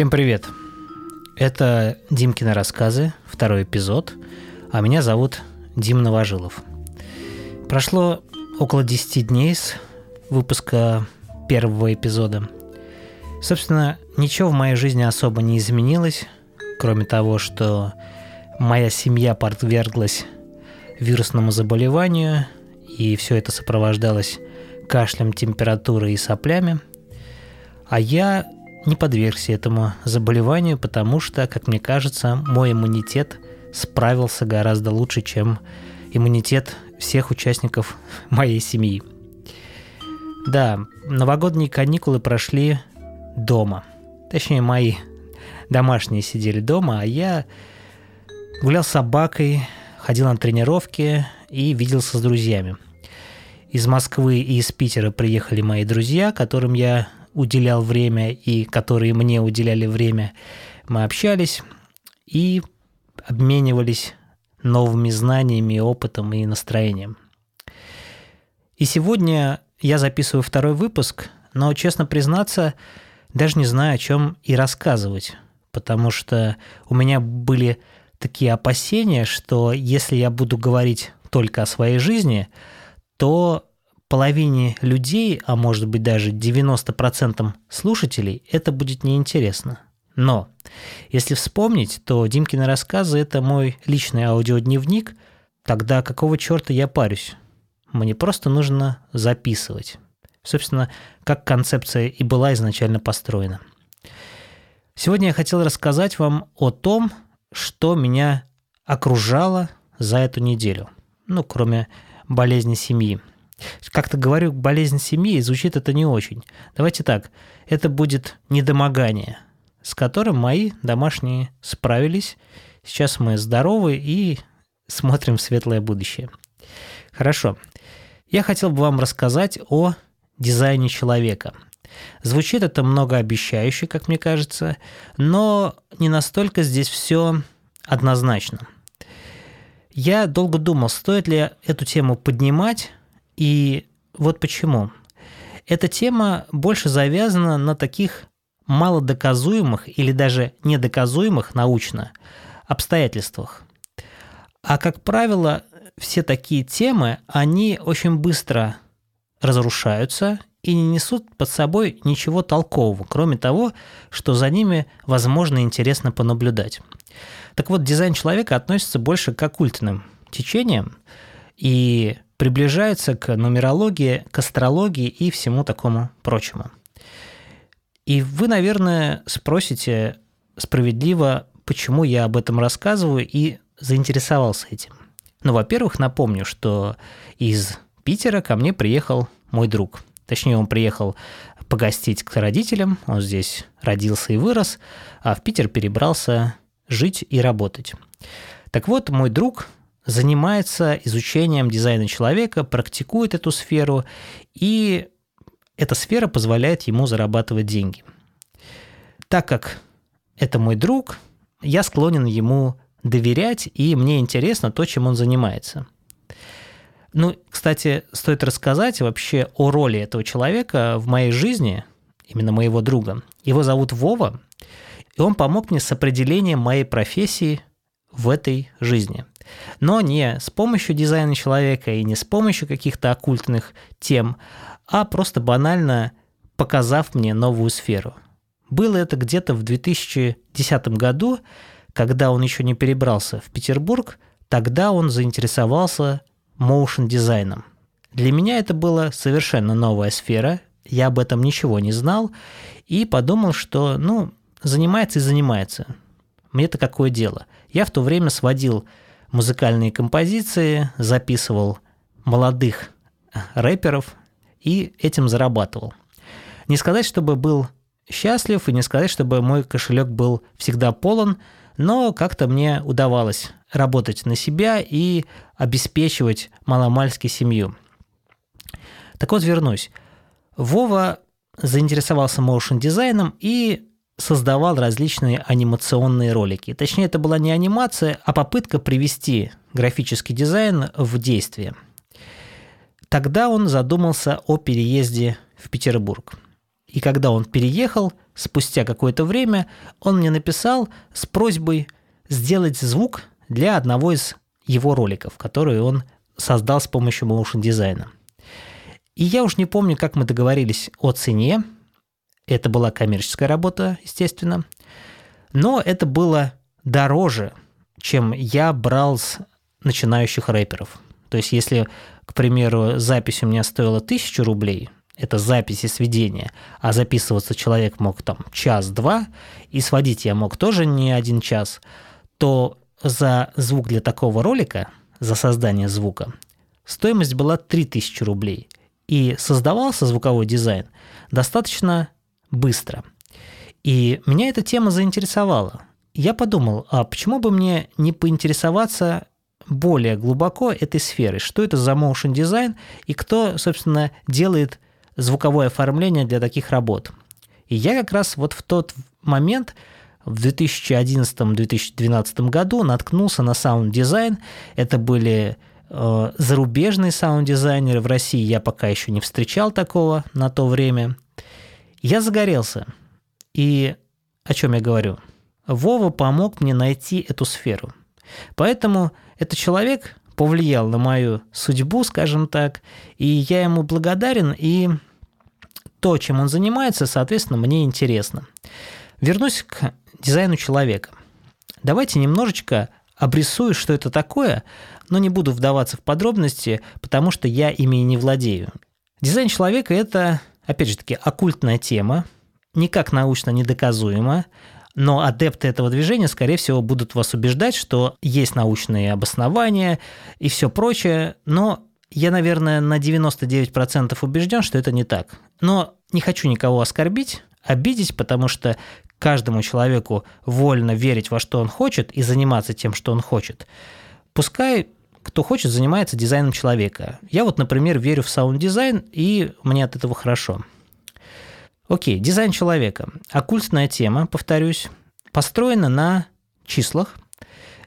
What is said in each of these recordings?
Всем привет! Это Димкины рассказы, второй эпизод, а меня зовут Дим Новожилов. Прошло около 10 дней с выпуска первого эпизода. Собственно, ничего в моей жизни особо не изменилось, кроме того, что моя семья подверглась вирусному заболеванию, и все это сопровождалось кашлем, температурой и соплями. А я не подвергся этому заболеванию, потому что, как мне кажется, мой иммунитет справился гораздо лучше, чем иммунитет всех участников моей семьи. Да, новогодние каникулы прошли дома. Точнее, мои домашние сидели дома, а я гулял с собакой, ходил на тренировки и виделся с друзьями. Из Москвы и из Питера приехали мои друзья, которым я уделял время и которые мне уделяли время. Мы общались и обменивались новыми знаниями, опытом и настроением. И сегодня я записываю второй выпуск, но, честно признаться, даже не знаю, о чем и рассказывать, потому что у меня были такие опасения, что если я буду говорить только о своей жизни, то половине людей, а может быть даже 90% слушателей, это будет неинтересно. Но если вспомнить, то Димкины рассказы – это мой личный аудиодневник, тогда какого черта я парюсь? Мне просто нужно записывать. Собственно, как концепция и была изначально построена. Сегодня я хотел рассказать вам о том, что меня окружало за эту неделю. Ну, кроме болезни семьи. Как-то говорю, болезнь семьи, и звучит это не очень. Давайте так, это будет недомогание, с которым мои домашние справились. Сейчас мы здоровы и смотрим светлое будущее. Хорошо. Я хотел бы вам рассказать о дизайне человека. Звучит это многообещающе, как мне кажется, но не настолько здесь все однозначно. Я долго думал, стоит ли эту тему поднимать, и вот почему. Эта тема больше завязана на таких малодоказуемых или даже недоказуемых научно обстоятельствах. А как правило, все такие темы, они очень быстро разрушаются и не несут под собой ничего толкового, кроме того, что за ними возможно интересно понаблюдать. Так вот, дизайн человека относится больше к оккультным течениям, и приближается к нумерологии, к астрологии и всему такому прочему. И вы, наверное, спросите справедливо, почему я об этом рассказываю и заинтересовался этим. Ну, во-первых, напомню, что из Питера ко мне приехал мой друг. Точнее, он приехал погостить к родителям, он здесь родился и вырос, а в Питер перебрался жить и работать. Так вот, мой друг занимается изучением дизайна человека, практикует эту сферу, и эта сфера позволяет ему зарабатывать деньги. Так как это мой друг, я склонен ему доверять, и мне интересно то, чем он занимается. Ну, кстати, стоит рассказать вообще о роли этого человека в моей жизни, именно моего друга. Его зовут Вова, и он помог мне с определением моей профессии в этой жизни но не с помощью дизайна человека и не с помощью каких-то оккультных тем, а просто банально показав мне новую сферу. Было это где-то в 2010 году, когда он еще не перебрался в Петербург, тогда он заинтересовался моушен дизайном. Для меня это была совершенно новая сфера, я об этом ничего не знал и подумал, что, ну, занимается и занимается. Мне-то какое дело. Я в то время сводил музыкальные композиции, записывал молодых рэперов и этим зарабатывал. Не сказать, чтобы был счастлив, и не сказать, чтобы мой кошелек был всегда полон, но как-то мне удавалось работать на себя и обеспечивать маломальски семью. Так вот, вернусь. Вова заинтересовался моушен дизайном и создавал различные анимационные ролики. Точнее, это была не анимация, а попытка привести графический дизайн в действие. Тогда он задумался о переезде в Петербург. И когда он переехал, спустя какое-то время он мне написал с просьбой сделать звук для одного из его роликов, который он создал с помощью motion дизайна. И я уж не помню, как мы договорились о цене. Это была коммерческая работа, естественно. Но это было дороже, чем я брал с начинающих рэперов. То есть, если, к примеру, запись у меня стоила тысячу рублей, это запись и сведение, а записываться человек мог там час-два, и сводить я мог тоже не один час, то за звук для такого ролика, за создание звука, стоимость была 3000 рублей. И создавался звуковой дизайн достаточно быстро. И меня эта тема заинтересовала. Я подумал, а почему бы мне не поинтересоваться более глубоко этой сферой? Что это за motion дизайн и кто, собственно, делает звуковое оформление для таких работ? И я как раз вот в тот момент в 2011-2012 году наткнулся на саунд-дизайн. Это были э, зарубежные саунд-дизайнеры. В России я пока еще не встречал такого на то время. Я загорелся. И о чем я говорю? Вова помог мне найти эту сферу. Поэтому этот человек повлиял на мою судьбу, скажем так, и я ему благодарен, и то, чем он занимается, соответственно, мне интересно. Вернусь к дизайну человека. Давайте немножечко обрисую, что это такое, но не буду вдаваться в подробности, потому что я ими не владею. Дизайн человека – это, опять же таки, оккультная тема, никак научно недоказуема, но адепты этого движения, скорее всего, будут вас убеждать, что есть научные обоснования и все прочее, но я, наверное, на 99% убежден, что это не так. Но не хочу никого оскорбить, обидеть, потому что каждому человеку вольно верить во что он хочет и заниматься тем, что он хочет. Пускай кто хочет, занимается дизайном человека. Я вот, например, верю в саунд-дизайн, и мне от этого хорошо. Окей, дизайн человека. Оккультная тема, повторюсь, построена на числах.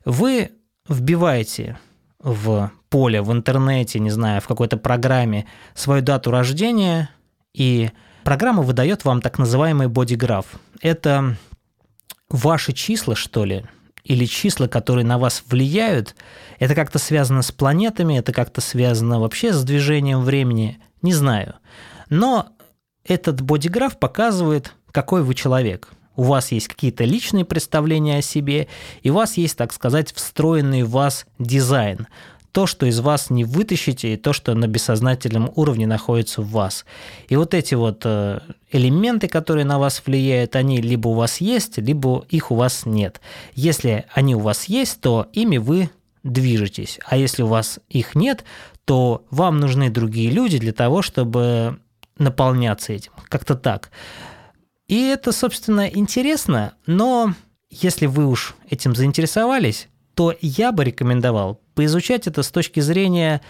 Вы вбиваете в поле в интернете, не знаю, в какой-то программе свою дату рождения, и Программа выдает вам так называемый бодиграф. Это ваши числа, что ли, или числа, которые на вас влияют, это как-то связано с планетами, это как-то связано вообще с движением времени, не знаю. Но этот бодиграф показывает, какой вы человек. У вас есть какие-то личные представления о себе, и у вас есть, так сказать, встроенный в вас дизайн то, что из вас не вытащите, и то, что на бессознательном уровне находится в вас. И вот эти вот э, элементы, которые на вас влияют, они либо у вас есть, либо их у вас нет. Если они у вас есть, то ими вы движетесь. А если у вас их нет, то вам нужны другие люди для того, чтобы наполняться этим. Как-то так. И это, собственно, интересно, но если вы уж этим заинтересовались, то я бы рекомендовал поизучать это с точки зрения,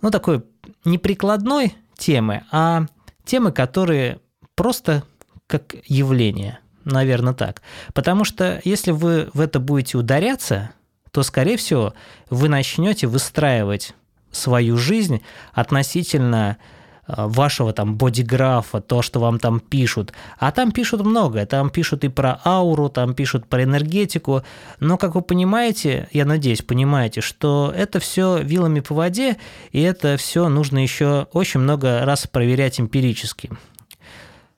ну, такой неприкладной темы, а темы, которые просто как явление, наверное, так. Потому что если вы в это будете ударяться, то, скорее всего, вы начнете выстраивать свою жизнь относительно вашего там бодиграфа, то, что вам там пишут. А там пишут многое. Там пишут и про ауру, там пишут про энергетику. Но, как вы понимаете, я надеюсь, понимаете, что это все вилами по воде, и это все нужно еще очень много раз проверять эмпирически.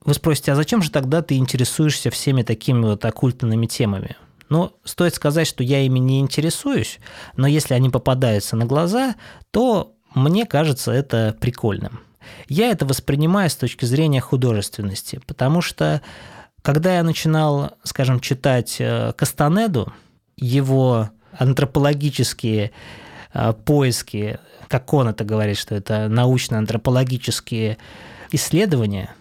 Вы спросите, а зачем же тогда ты интересуешься всеми такими вот оккультными темами? Ну, стоит сказать, что я ими не интересуюсь, но если они попадаются на глаза, то мне кажется это прикольным. Я это воспринимаю с точки зрения художественности, потому что когда я начинал, скажем, читать э, Кастанеду, его антропологические э, поиски, как он это говорит, что это научно-антропологические исследования,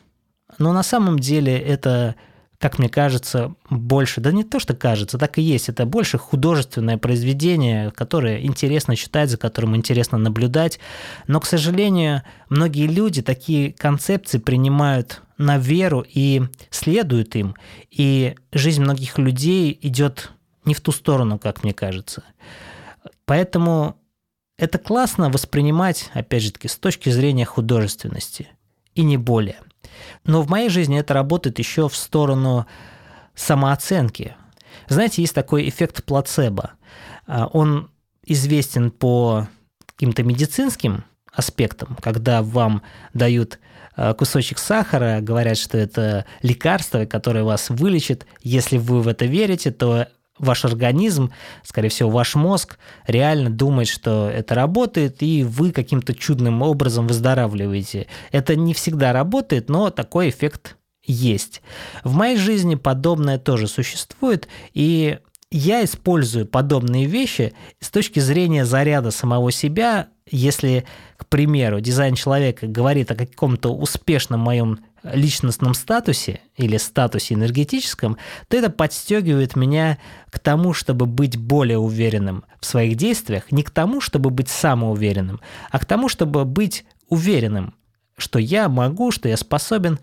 но на самом деле это как мне кажется, больше, да не то, что кажется, так и есть, это больше художественное произведение, которое интересно читать, за которым интересно наблюдать. Но, к сожалению, многие люди такие концепции принимают на веру и следуют им. И жизнь многих людей идет не в ту сторону, как мне кажется. Поэтому это классно воспринимать, опять же таки, с точки зрения художественности. И не более. Но в моей жизни это работает еще в сторону самооценки. Знаете, есть такой эффект плацебо. А, он известен по каким-то медицинским аспектам, когда вам дают а, кусочек сахара, говорят, что это лекарство, которое вас вылечит. Если вы в это верите, то ваш организм, скорее всего, ваш мозг реально думает, что это работает, и вы каким-то чудным образом выздоравливаете. Это не всегда работает, но такой эффект есть. В моей жизни подобное тоже существует, и я использую подобные вещи с точки зрения заряда самого себя, если, к примеру, дизайн человека говорит о каком-то успешном моем личностном статусе или статусе энергетическом, то это подстегивает меня к тому, чтобы быть более уверенным в своих действиях, не к тому, чтобы быть самоуверенным, а к тому, чтобы быть уверенным, что я могу, что я способен.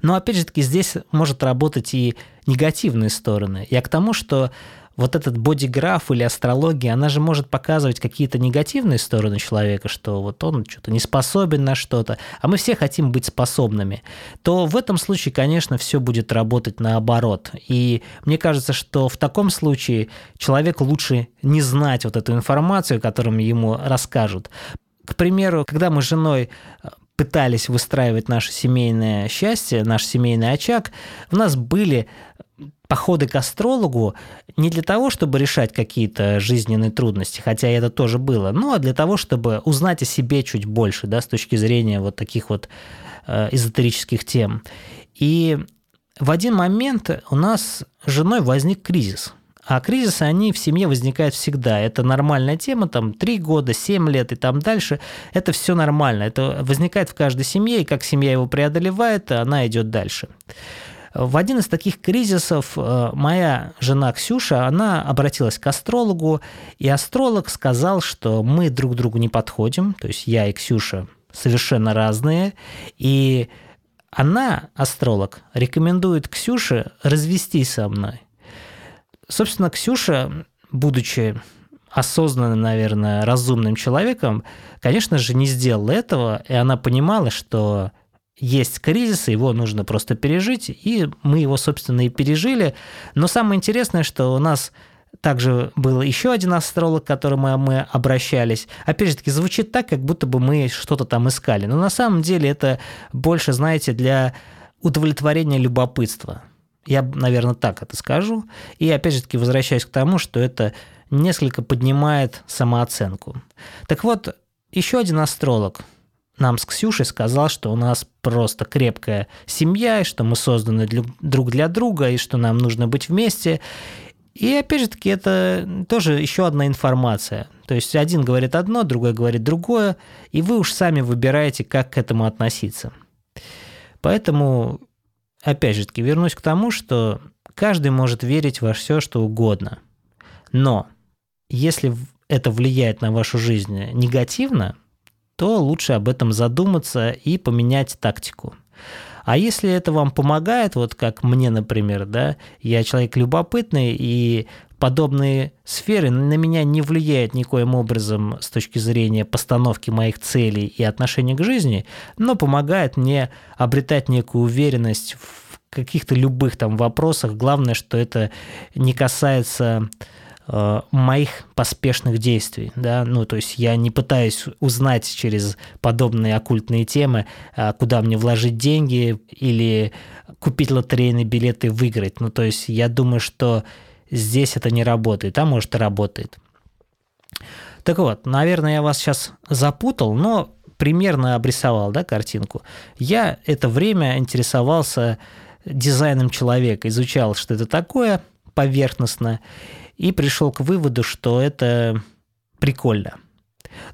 Но опять же таки здесь может работать и негативные стороны. Я к тому, что вот этот бодиграф или астрология, она же может показывать какие-то негативные стороны человека, что вот он что-то не способен на что-то, а мы все хотим быть способными, то в этом случае, конечно, все будет работать наоборот. И мне кажется, что в таком случае человек лучше не знать вот эту информацию, которую ему расскажут. К примеру, когда мы с женой э, пытались выстраивать наше семейное счастье, наш семейный очаг, у нас были походы к астрологу не для того, чтобы решать какие-то жизненные трудности, хотя это тоже было, но для того, чтобы узнать о себе чуть больше, да, с точки зрения вот таких вот э, эзотерических тем. И в один момент у нас с женой возник кризис. А кризисы, они в семье возникают всегда. Это нормальная тема, там 3 года, 7 лет и там дальше. Это все нормально. Это возникает в каждой семье, и как семья его преодолевает, она идет дальше. В один из таких кризисов э, моя жена Ксюша, она обратилась к астрологу, и астролог сказал, что мы друг другу не подходим, то есть я и Ксюша совершенно разные, и она, астролог, рекомендует Ксюше развестись со мной. Собственно, Ксюша, будучи осознанным, наверное, разумным человеком, конечно же, не сделала этого, и она понимала, что есть кризис, его нужно просто пережить, и мы его, собственно, и пережили. Но самое интересное, что у нас также был еще один астролог, к которому мы обращались. Опять же таки, звучит так, как будто бы мы что-то там искали. Но на самом деле это больше, знаете, для удовлетворения любопытства. Я, наверное, так это скажу. И опять же таки возвращаюсь к тому, что это несколько поднимает самооценку. Так вот, еще один астролог – нам с Ксюшей сказал, что у нас просто крепкая семья, и что мы созданы для, друг для друга, и что нам нужно быть вместе. И опять же таки, это тоже еще одна информация. То есть один говорит одно, другой говорит другое, и вы уж сами выбираете, как к этому относиться. Поэтому, опять же таки, вернусь к тому, что каждый может верить во все, что угодно. Но если это влияет на вашу жизнь негативно, то лучше об этом задуматься и поменять тактику. А если это вам помогает, вот как мне, например, да, я человек любопытный, и подобные сферы на меня не влияют никоим образом с точки зрения постановки моих целей и отношения к жизни, но помогает мне обретать некую уверенность в каких-то любых там вопросах. Главное, что это не касается Э, моих поспешных действий, да, ну, то есть я не пытаюсь узнать через подобные оккультные темы, э, куда мне вложить деньги или купить лотерейный билет и выиграть, ну, то есть я думаю, что здесь это не работает, а может и работает. Так вот, наверное, я вас сейчас запутал, но примерно обрисовал, да, картинку. Я это время интересовался дизайном человека, изучал, что это такое поверхностно, и пришел к выводу, что это прикольно.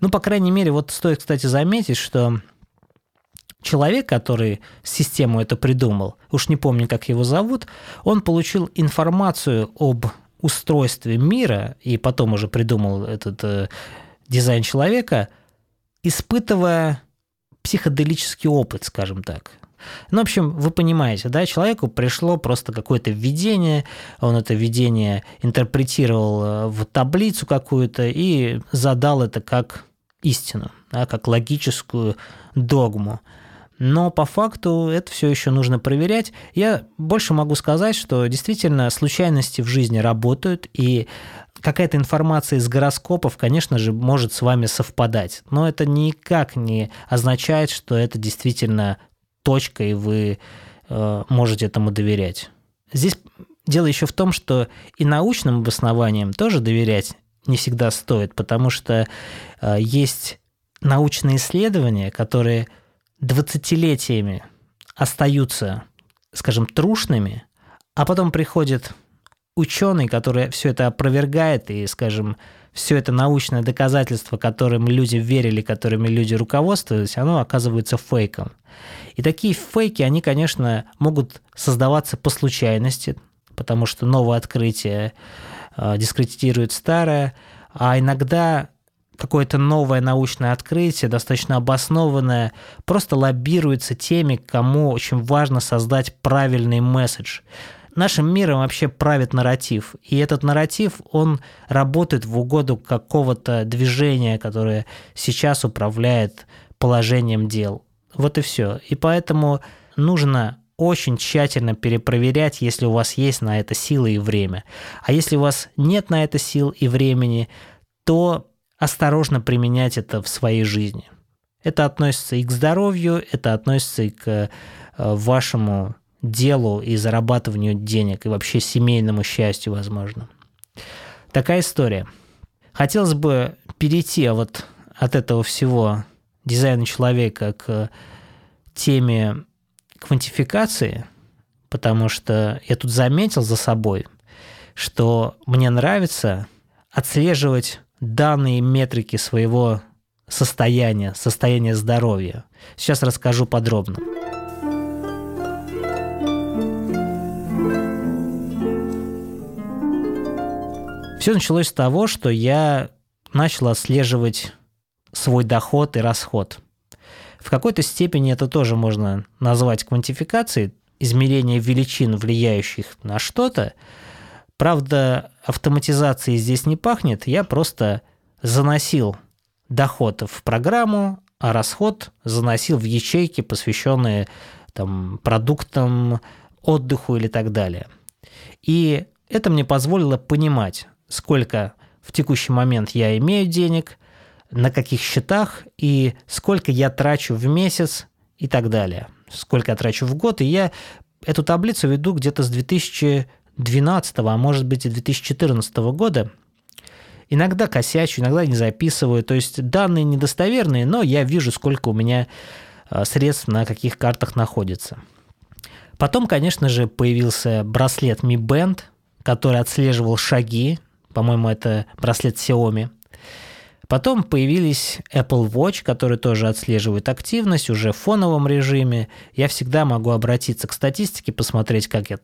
Ну, по крайней мере, вот стоит, кстати, заметить, что человек, который систему это придумал, уж не помню, как его зовут, он получил информацию об устройстве мира и потом уже придумал этот э, дизайн человека, испытывая психоделический опыт, скажем так. Ну, в общем, вы понимаете, да, человеку пришло просто какое-то видение, он это видение интерпретировал э, в таблицу какую-то и задал это как истину, да, как логическую догму. но по факту это все еще нужно проверять. Я больше могу сказать, что действительно случайности в жизни работают, и какая-то информация из гороскопов, конечно же, может с вами совпадать. Но это никак не означает, что это действительно точка, и вы э, можете этому доверять. Здесь дело еще в том, что и научным обоснованиям тоже доверять не всегда стоит, потому что э, есть научные исследования, которые двадцатилетиями остаются, скажем, трушными, а потом приходит ученый, который все это опровергает и, скажем, все это научное доказательство, которым люди верили, которыми люди руководствовались, оно оказывается фейком. И такие фейки, они, конечно, могут создаваться по случайности, потому что новое открытие э, дискредитирует старое, а иногда какое-то новое научное открытие, достаточно обоснованное, просто лоббируется теми, кому очень важно создать правильный месседж. Нашим миром вообще правит нарратив. И этот нарратив, он работает в угоду какого-то движения, которое сейчас управляет положением дел. Вот и все. И поэтому нужно очень тщательно перепроверять, если у вас есть на это силы и время. А если у вас нет на это сил и времени, то осторожно применять это в своей жизни. Это относится и к здоровью, это относится и к э, вашему делу и зарабатыванию денег, и вообще семейному счастью, возможно. Такая история. Хотелось бы перейти вот от этого всего дизайна человека к теме квантификации, потому что я тут заметил за собой, что мне нравится отслеживать данные метрики своего состояния, состояния здоровья. Сейчас расскажу подробно. Все началось с того, что я начал отслеживать свой доход и расход. В какой-то степени это тоже можно назвать квантификацией, измерение величин, влияющих на что-то, Правда, автоматизации здесь не пахнет, я просто заносил доход в программу, а расход заносил в ячейки, посвященные там, продуктам, отдыху или так далее. И это мне позволило понимать, сколько в текущий момент я имею денег, на каких счетах и сколько я трачу в месяц и так далее. Сколько я трачу в год. И я эту таблицу веду где-то с 2000 2012, а может быть и 2014 года. Иногда косячу, иногда не записываю. То есть данные недостоверные, но я вижу, сколько у меня а, средств на каких картах находится. Потом, конечно же, появился браслет Mi Band, который отслеживал шаги. По-моему, это браслет Xiaomi. Потом появились Apple Watch, который тоже отслеживает активность уже в фоновом режиме. Я всегда могу обратиться к статистике, посмотреть, как я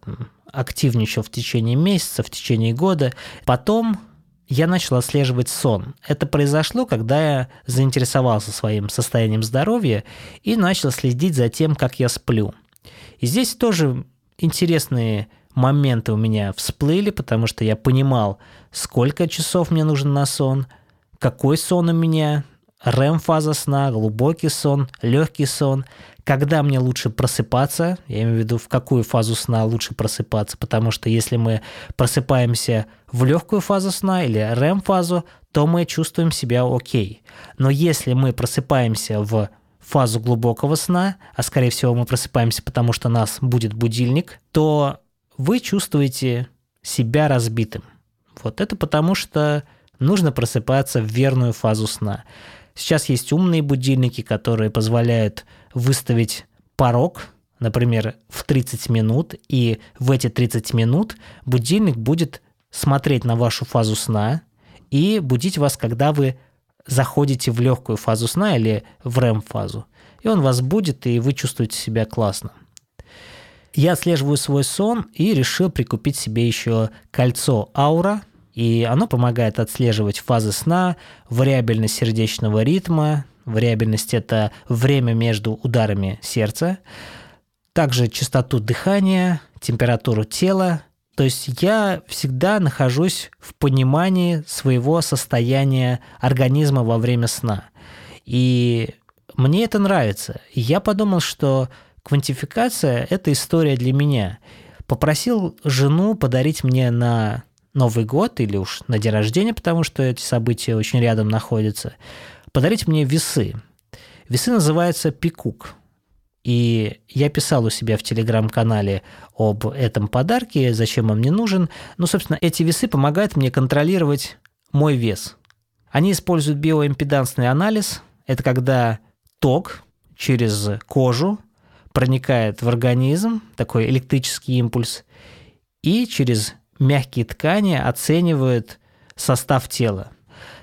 активничал в течение месяца, в течение года. Потом я начал отслеживать сон. Это произошло, когда я заинтересовался своим состоянием здоровья и начал следить за тем, как я сплю. И здесь тоже интересные моменты у меня всплыли, потому что я понимал, сколько часов мне нужно на сон – какой сон у меня, REM-фаза сна, глубокий сон, легкий сон, когда мне лучше просыпаться, я имею в виду, в какую фазу сна лучше просыпаться, потому что если мы просыпаемся в легкую фазу сна или REM-фазу, то мы чувствуем себя окей. Но если мы просыпаемся в фазу глубокого сна, а скорее всего мы просыпаемся, потому что нас будет будильник, то вы чувствуете себя разбитым. Вот это потому что нужно просыпаться в верную фазу сна. Сейчас есть умные будильники, которые позволяют выставить порог, например, в 30 минут, и в эти 30 минут будильник будет смотреть на вашу фазу сна и будить вас, когда вы заходите в легкую фазу сна или в REM-фазу. И он вас будет, и вы чувствуете себя классно. Я отслеживаю свой сон и решил прикупить себе еще кольцо Аура – и оно помогает отслеживать фазы сна, вариабельность сердечного ритма, вариабельность – это время между ударами сердца, также частоту дыхания, температуру тела. То есть я всегда нахожусь в понимании своего состояния организма во время сна. И мне это нравится. И я подумал, что квантификация – это история для меня. Попросил жену подарить мне на Новый год или уж на день рождения, потому что эти события очень рядом находятся, подарить мне весы. Весы называются «Пикук». И я писал у себя в телеграм-канале об этом подарке, зачем он мне нужен. Ну, собственно, эти весы помогают мне контролировать мой вес. Они используют биоимпедансный анализ. Это когда ток через кожу проникает в организм, такой электрический импульс, и через мягкие ткани оценивают состав тела.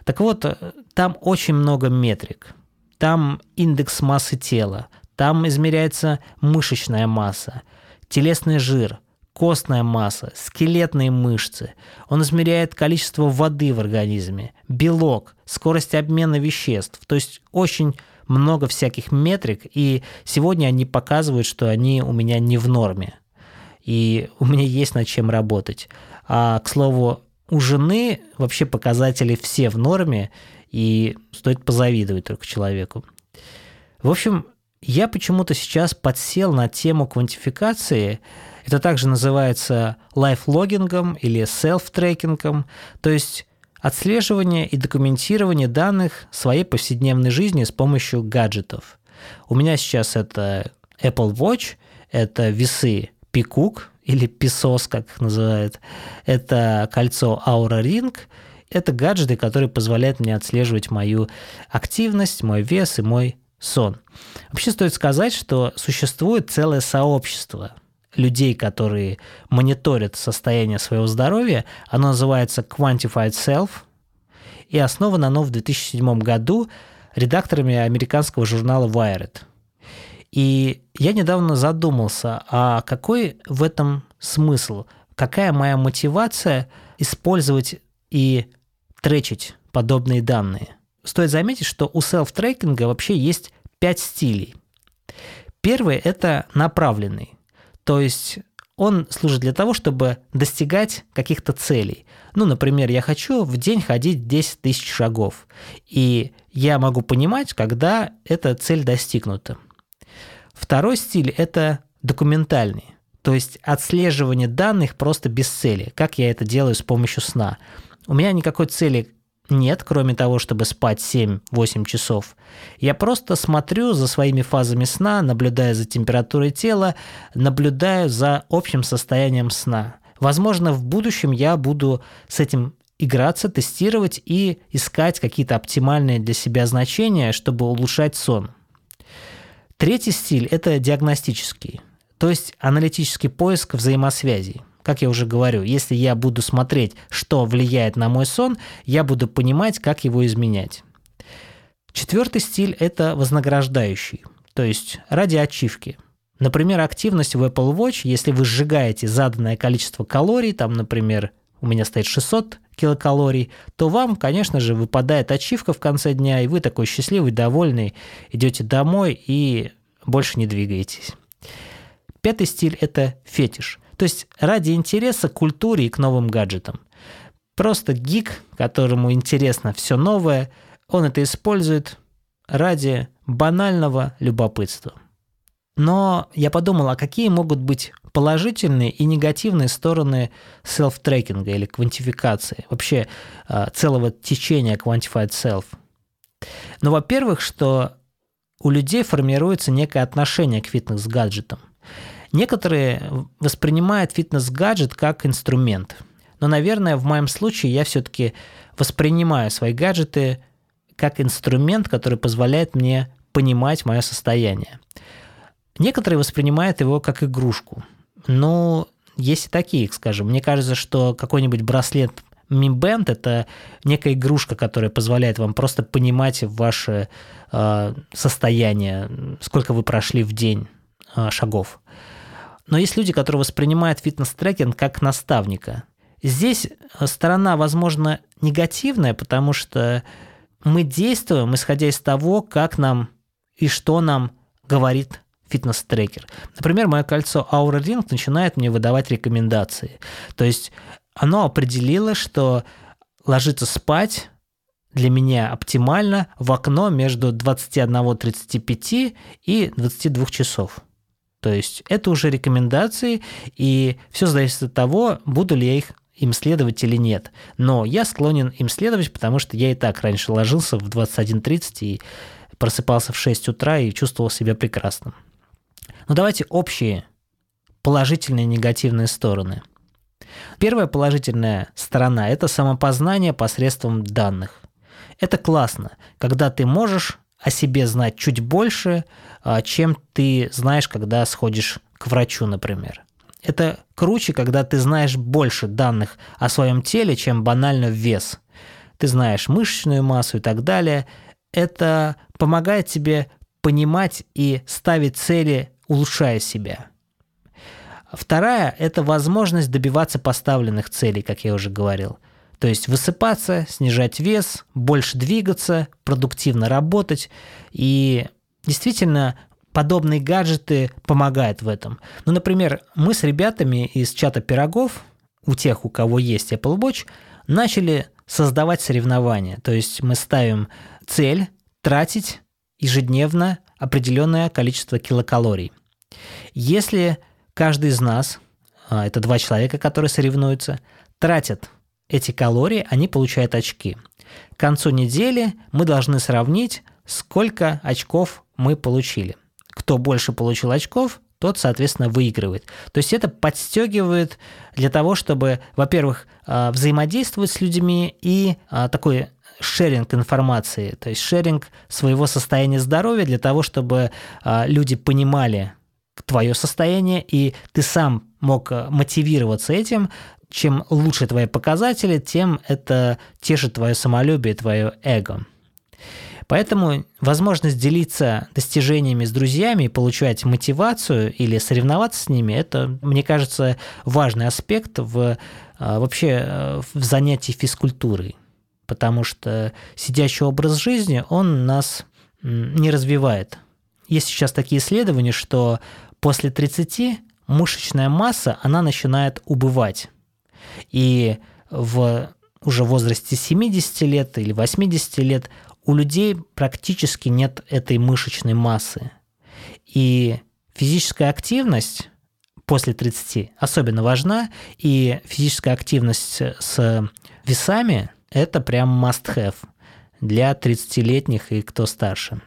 Так вот, там очень много метрик. Там индекс массы тела, там измеряется мышечная масса, телесный жир, костная масса, скелетные мышцы. Он измеряет количество воды в организме, белок, скорость обмена веществ. То есть очень много всяких метрик, и сегодня они показывают, что они у меня не в норме. И у меня есть над чем работать. А, к слову, у жены вообще показатели все в норме, и стоит позавидовать только человеку. В общем, я почему-то сейчас подсел на тему квантификации. Это также называется лайфлогингом или селф-трекингом, то есть отслеживание и документирование данных своей повседневной жизни с помощью гаджетов. У меня сейчас это Apple Watch, это весы Peacock или PISOS, как их называют, это кольцо Aura Ring, это гаджеты, которые позволяют мне отслеживать мою активность, мой вес и мой сон. Вообще стоит сказать, что существует целое сообщество людей, которые мониторят состояние своего здоровья. Оно называется Quantified Self, и основано оно в 2007 году редакторами американского журнала Wired. И я недавно задумался, а какой в этом смысл? Какая моя мотивация использовать и тречить подобные данные? Стоит заметить, что у селф-трекинга вообще есть пять стилей. Первый – это направленный. То есть он служит для того, чтобы достигать каких-то целей. Ну, например, я хочу в день ходить 10 тысяч шагов, и я могу понимать, когда эта цель достигнута. Второй стиль – это документальный, то есть отслеживание данных просто без цели, как я это делаю с помощью сна. У меня никакой цели нет, кроме того, чтобы спать 7-8 часов. Я просто смотрю за своими фазами сна, наблюдаю за температурой тела, наблюдаю за общим состоянием сна. Возможно, в будущем я буду с этим играться, тестировать и искать какие-то оптимальные для себя значения, чтобы улучшать сон. Третий стиль – это диагностический, то есть аналитический поиск взаимосвязей. Как я уже говорю, если я буду смотреть, что влияет на мой сон, я буду понимать, как его изменять. Четвертый стиль – это вознаграждающий, то есть ради ачивки. Например, активность в Apple Watch, если вы сжигаете заданное количество калорий, там, например, у меня стоит 600 килокалорий, то вам, конечно же, выпадает ачивка в конце дня, и вы такой счастливый, довольный, идете домой и больше не двигаетесь. Пятый стиль – это фетиш – то есть ради интереса к культуре и к новым гаджетам. Просто гик, которому интересно все новое, он это использует ради банального любопытства. Но я подумал, а какие могут быть положительные и негативные стороны селф-трекинга или квантификации, вообще а, целого течения Quantified Self? Ну, во-первых, что у людей формируется некое отношение к фитнес-гаджетам. Некоторые воспринимают фитнес-гаджет как инструмент. Но, наверное, в моем случае я все-таки воспринимаю свои гаджеты как инструмент, который позволяет мне понимать мое состояние. Некоторые воспринимают его как игрушку. Ну, есть и такие, скажем. Мне кажется, что какой-нибудь браслет Mi Band – это некая игрушка, которая позволяет вам просто понимать ваше э, состояние, сколько вы прошли в день э, шагов. Но есть люди, которые воспринимают фитнес-трекинг как наставника. Здесь сторона, возможно, негативная, потому что мы действуем, исходя из того, как нам и что нам говорит фитнес-трекер. Например, мое кольцо Aura Ring начинает мне выдавать рекомендации. То есть оно определило, что ложиться спать для меня оптимально в окно между 21.35 и 22 часов. То есть это уже рекомендации, и все зависит от того, буду ли я их им следовать или нет. Но я склонен им следовать, потому что я и так раньше ложился в 21.30 и просыпался в 6 утра и чувствовал себя прекрасным. Но давайте общие положительные и негативные стороны. Первая положительная сторона – это самопознание посредством данных. Это классно, когда ты можешь о себе знать чуть больше, а, чем ты знаешь, когда сходишь к врачу, например. Это круче, когда ты знаешь больше данных о своем теле, чем банально вес. Ты знаешь мышечную массу и так далее. Это помогает тебе понимать и ставить цели, улучшая себя. Вторая – это возможность добиваться поставленных целей, как я уже говорил – то есть высыпаться, снижать вес, больше двигаться, продуктивно работать. И действительно, подобные гаджеты помогают в этом. Ну, например, мы с ребятами из чата пирогов, у тех, у кого есть Apple Watch, начали создавать соревнования. То есть мы ставим цель тратить ежедневно определенное количество килокалорий. Если каждый из нас, а, это два человека, которые соревнуются, тратят эти калории, они получают очки. К концу недели мы должны сравнить, сколько очков мы получили. Кто больше получил очков, тот, соответственно, выигрывает. То есть это подстегивает для того, чтобы, во-первых, а, взаимодействовать с людьми и а, такой шеринг информации, то есть шеринг своего состояния здоровья для того, чтобы а, люди понимали твое состояние, и ты сам мог мотивироваться этим, чем лучше твои показатели, тем это тешит твое самолюбие, твое эго. Поэтому возможность делиться достижениями с друзьями и получать мотивацию или соревноваться с ними, это, мне кажется, важный аспект в, а, вообще э, в занятии физкультурой. Потому что сидящий образ жизни, он нас не развивает. Есть сейчас такие исследования, что после 30 мышечная масса, она начинает убывать. И в уже возрасте 70 лет или 80 лет у людей практически нет этой мышечной массы. И физическая активность после 30 особенно важна, и физическая активность с весами – это прям must-have для 30-летних и кто старше.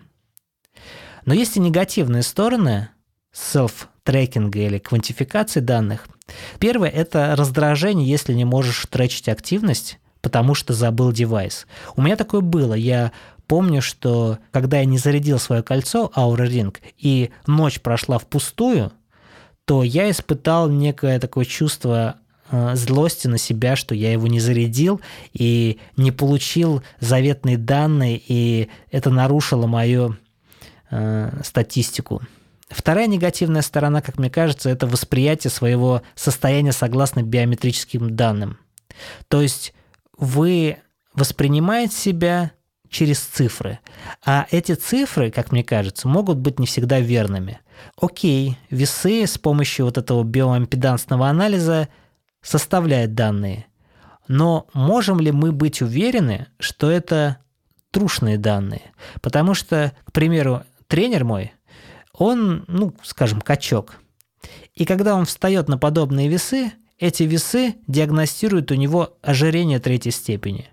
Но есть и негативные стороны селф-трекинга или квантификации данных. Первое – это раздражение, если не можешь тречить активность, потому что забыл девайс. У меня такое было. Я помню, что когда я не зарядил свое кольцо Aura Ring и ночь прошла впустую, то я испытал некое такое чувство э, злости на себя, что я его не зарядил и не получил заветные данные, и это нарушило мою э, статистику. Вторая негативная сторона, как мне кажется, это восприятие своего состояния согласно биометрическим данным. То есть вы воспринимаете себя через цифры. А эти цифры, как мне кажется, могут быть не всегда верными. Окей, весы с помощью вот этого биоимпедансного анализа составляют данные. Но можем ли мы быть уверены, что это трушные данные? Потому что, к примеру, тренер мой – он, ну, скажем, качок. И когда он встает на подобные весы, эти весы диагностируют у него ожирение третьей степени.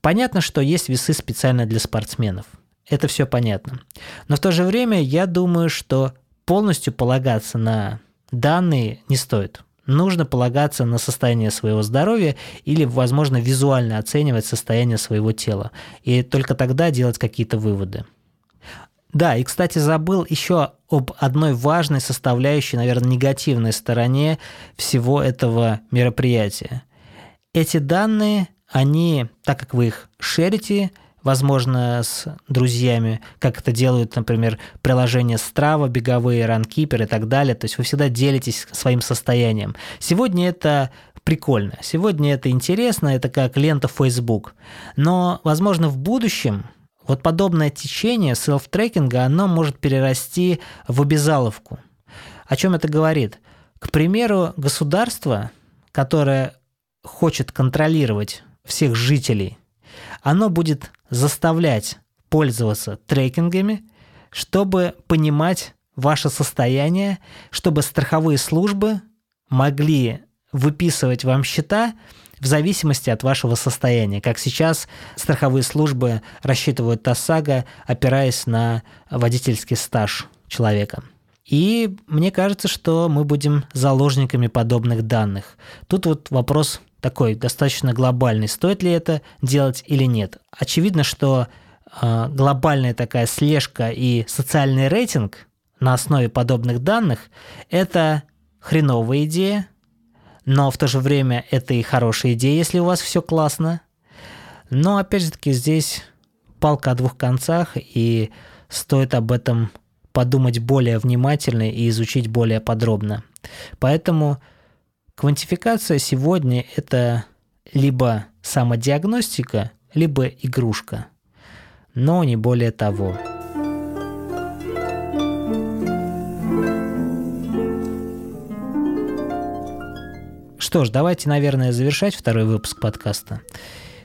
Понятно, что есть весы специально для спортсменов. Это все понятно. Но в то же время я думаю, что полностью полагаться на данные не стоит. Нужно полагаться на состояние своего здоровья или, возможно, визуально оценивать состояние своего тела. И только тогда делать какие-то выводы. Да, и, кстати, забыл еще об одной важной составляющей, наверное, негативной стороне всего этого мероприятия. Эти данные, они, так как вы их шерите, возможно, с друзьями, как это делают, например, приложения Strava, беговые, Runkeeper и так далее. То есть вы всегда делитесь своим состоянием. Сегодня это прикольно, сегодня это интересно, это как лента Facebook. Но, возможно, в будущем вот подобное течение селф-трекинга, оно может перерасти в обязаловку. О чем это говорит? К примеру, государство, которое хочет контролировать всех жителей, оно будет заставлять пользоваться трекингами, чтобы понимать ваше состояние, чтобы страховые службы могли выписывать вам счета в зависимости от вашего состояния. Как сейчас страховые службы рассчитывают ОСАГО, опираясь на водительский стаж человека. И мне кажется, что мы будем заложниками подобных данных. Тут вот вопрос такой достаточно глобальный. Стоит ли это делать или нет? Очевидно, что э, глобальная такая слежка и социальный рейтинг на основе подобных данных – это хреновая идея, но в то же время это и хорошая идея, если у вас все классно. Но опять же таки здесь палка о двух концах, и стоит об этом подумать более внимательно и изучить более подробно. Поэтому квантификация сегодня это либо самодиагностика, либо игрушка, но не более того. Что ж, давайте, наверное, завершать второй выпуск подкаста.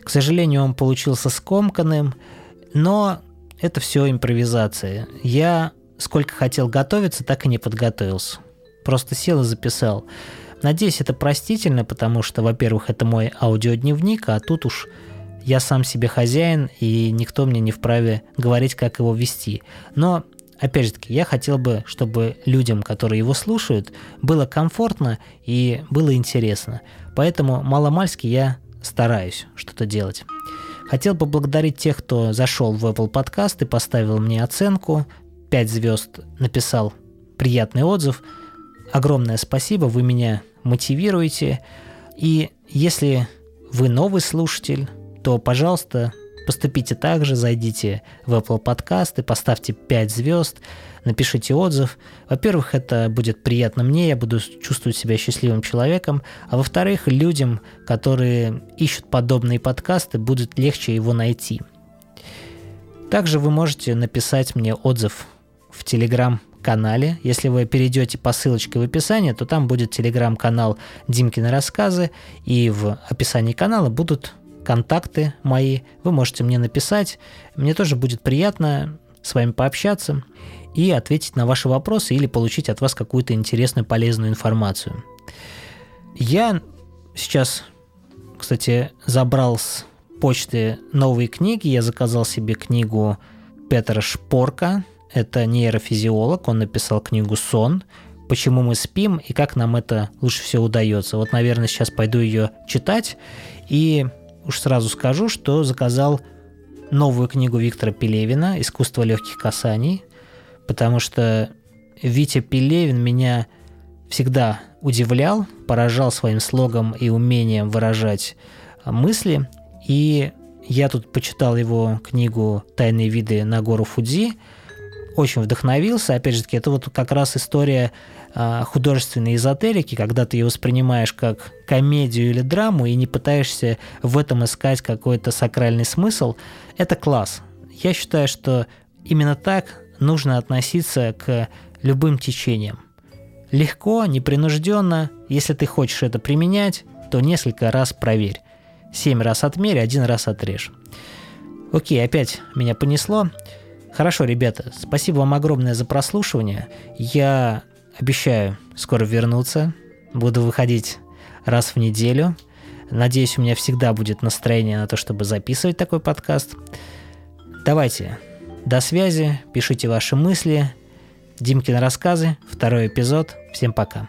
К сожалению, он получился скомканным, но это все импровизация. Я сколько хотел готовиться, так и не подготовился. Просто сел и записал. Надеюсь, это простительно, потому что, во-первых, это мой аудиодневник, а тут уж я сам себе хозяин, и никто мне не вправе говорить, как его вести. Но опять же таки, я хотел бы, чтобы людям, которые его слушают, было комфортно и было интересно. Поэтому маломальски я стараюсь что-то делать. Хотел бы благодарить тех, кто зашел в Apple Podcast и поставил мне оценку, 5 звезд, написал приятный отзыв. Огромное спасибо, вы меня мотивируете. И если вы новый слушатель, то, пожалуйста, Поступите так же, зайдите в Apple Podcast и поставьте 5 звезд, напишите отзыв. Во-первых, это будет приятно мне, я буду чувствовать себя счастливым человеком, а во-вторых, людям, которые ищут подобные подкасты, будет легче его найти. Также вы можете написать мне отзыв в Telegram канале. Если вы перейдете по ссылочке в описании, то там будет телеграм-канал Димкины рассказы, и в описании канала будут контакты мои, вы можете мне написать. Мне тоже будет приятно с вами пообщаться и ответить на ваши вопросы или получить от вас какую-то интересную, полезную информацию. Я сейчас, кстати, забрал с почты новые книги. Я заказал себе книгу Петра Шпорка. Это нейрофизиолог. Он написал книгу «Сон», почему мы спим и как нам это лучше всего удается. Вот, наверное, сейчас пойду ее читать. И уж сразу скажу, что заказал новую книгу Виктора Пелевина «Искусство легких касаний», потому что Витя Пелевин меня всегда удивлял, поражал своим слогом и умением выражать мысли. И я тут почитал его книгу «Тайные виды на гору Фудзи», очень вдохновился. Опять же таки, это вот как раз история художественной эзотерики, когда ты ее воспринимаешь как комедию или драму и не пытаешься в этом искать какой-то сакральный смысл, это класс. Я считаю, что именно так нужно относиться к любым течениям. Легко, непринужденно, если ты хочешь это применять, то несколько раз проверь. Семь раз отмерь, один раз отрежь. Окей, опять меня понесло. Хорошо, ребята, спасибо вам огромное за прослушивание. Я Обещаю скоро вернуться. Буду выходить раз в неделю. Надеюсь, у меня всегда будет настроение на то, чтобы записывать такой подкаст. Давайте, до связи, пишите ваши мысли. Димкины рассказы, второй эпизод. Всем пока.